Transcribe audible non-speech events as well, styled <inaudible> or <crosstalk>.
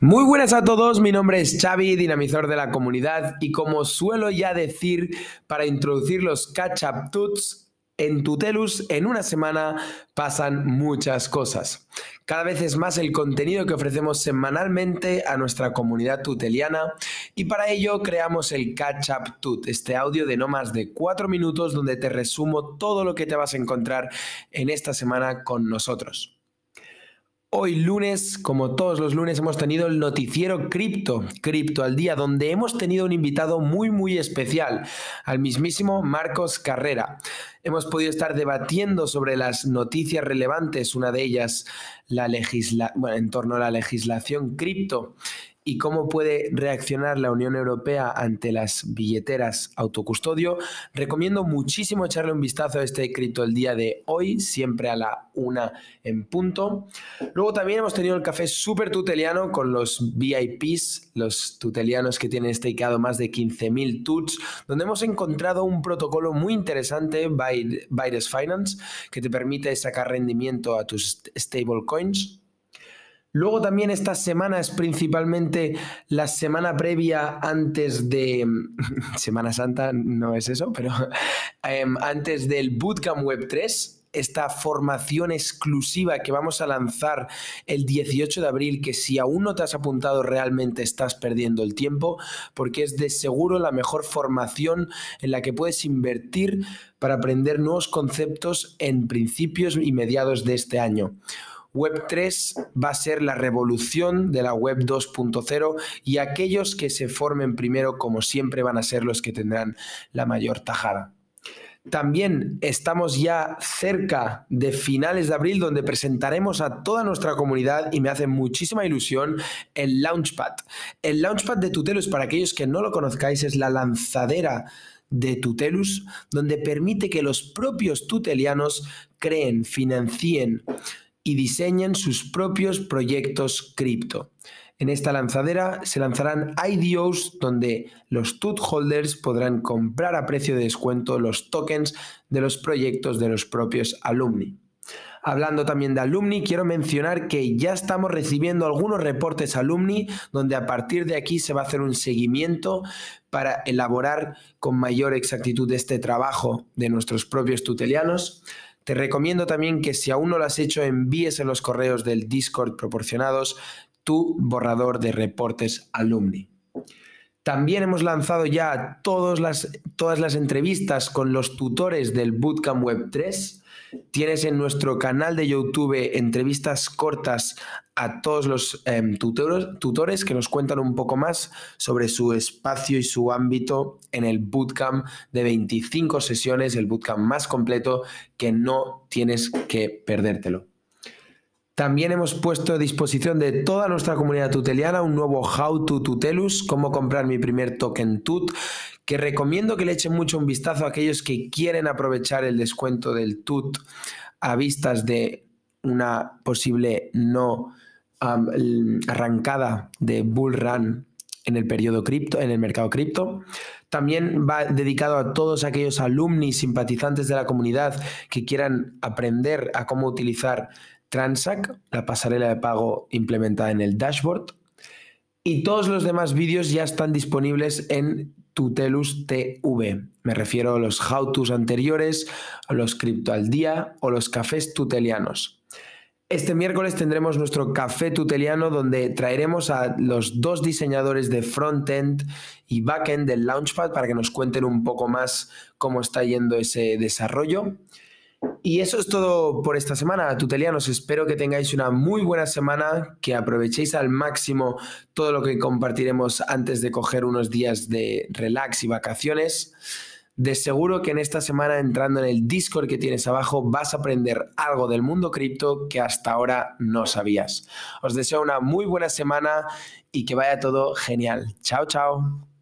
Muy buenas a todos, mi nombre es Xavi, dinamizador de la comunidad y como suelo ya decir para introducir los catch-up tuts, en Tutelus en una semana pasan muchas cosas. Cada vez es más el contenido que ofrecemos semanalmente a nuestra comunidad tuteliana y para ello creamos el Catch Up Tut, este audio de no más de cuatro minutos donde te resumo todo lo que te vas a encontrar en esta semana con nosotros. Hoy lunes, como todos los lunes, hemos tenido el noticiero cripto, cripto al día, donde hemos tenido un invitado muy, muy especial, al mismísimo Marcos Carrera. Hemos podido estar debatiendo sobre las noticias relevantes, una de ellas la legisla en torno a la legislación cripto y cómo puede reaccionar la Unión Europea ante las billeteras autocustodio, recomiendo muchísimo echarle un vistazo a este cripto el día de hoy, siempre a la una en punto. Luego también hemos tenido el café súper tuteliano con los VIPs, los tutelianos que tienen stakeado más de 15.000 tuts, donde hemos encontrado un protocolo muy interesante, Bytes Finance, que te permite sacar rendimiento a tus stablecoins Luego también esta semana es principalmente la semana previa antes de <laughs> Semana Santa, no es eso, pero <laughs> em, antes del Bootcamp Web 3, esta formación exclusiva que vamos a lanzar el 18 de abril, que si aún no te has apuntado realmente estás perdiendo el tiempo, porque es de seguro la mejor formación en la que puedes invertir para aprender nuevos conceptos en principios y mediados de este año. Web 3 va a ser la revolución de la Web 2.0 y aquellos que se formen primero, como siempre, van a ser los que tendrán la mayor tajada. También estamos ya cerca de finales de abril donde presentaremos a toda nuestra comunidad y me hace muchísima ilusión el Launchpad. El Launchpad de Tutelus, para aquellos que no lo conozcáis, es la lanzadera de Tutelus donde permite que los propios tutelianos creen, financien, y diseñen sus propios proyectos cripto. En esta lanzadera se lanzarán IDOs donde los TUT holders podrán comprar a precio de descuento los tokens de los proyectos de los propios alumni. Hablando también de alumni, quiero mencionar que ya estamos recibiendo algunos reportes alumni donde a partir de aquí se va a hacer un seguimiento para elaborar con mayor exactitud este trabajo de nuestros propios tutelianos. Te recomiendo también que si aún no lo has hecho, envíes en los correos del Discord proporcionados tu borrador de reportes alumni. También hemos lanzado ya todas las, todas las entrevistas con los tutores del Bootcamp Web 3. Tienes en nuestro canal de YouTube entrevistas cortas a todos los em, tutores, que nos cuentan un poco más sobre su espacio y su ámbito en el bootcamp de 25 sesiones, el bootcamp más completo que no tienes que perdértelo. También hemos puesto a disposición de toda nuestra comunidad tuteliana un nuevo How to Tutelus, cómo comprar mi primer token tut, que recomiendo que le echen mucho un vistazo a aquellos que quieren aprovechar el descuento del tut a vistas de una posible no arrancada de bull run en el periodo cripto, en el mercado cripto. También va dedicado a todos aquellos alumni simpatizantes de la comunidad que quieran aprender a cómo utilizar Transac, la pasarela de pago implementada en el dashboard. Y todos los demás vídeos ya están disponibles en Tutelus TV. Me refiero a los how-tos anteriores, a los cripto al día o los cafés tutelianos. Este miércoles tendremos nuestro café tuteliano donde traeremos a los dos diseñadores de frontend y backend del Launchpad para que nos cuenten un poco más cómo está yendo ese desarrollo. Y eso es todo por esta semana, tutelianos. Espero que tengáis una muy buena semana, que aprovechéis al máximo todo lo que compartiremos antes de coger unos días de relax y vacaciones. De seguro que en esta semana entrando en el Discord que tienes abajo vas a aprender algo del mundo cripto que hasta ahora no sabías. Os deseo una muy buena semana y que vaya todo genial. Chao, chao.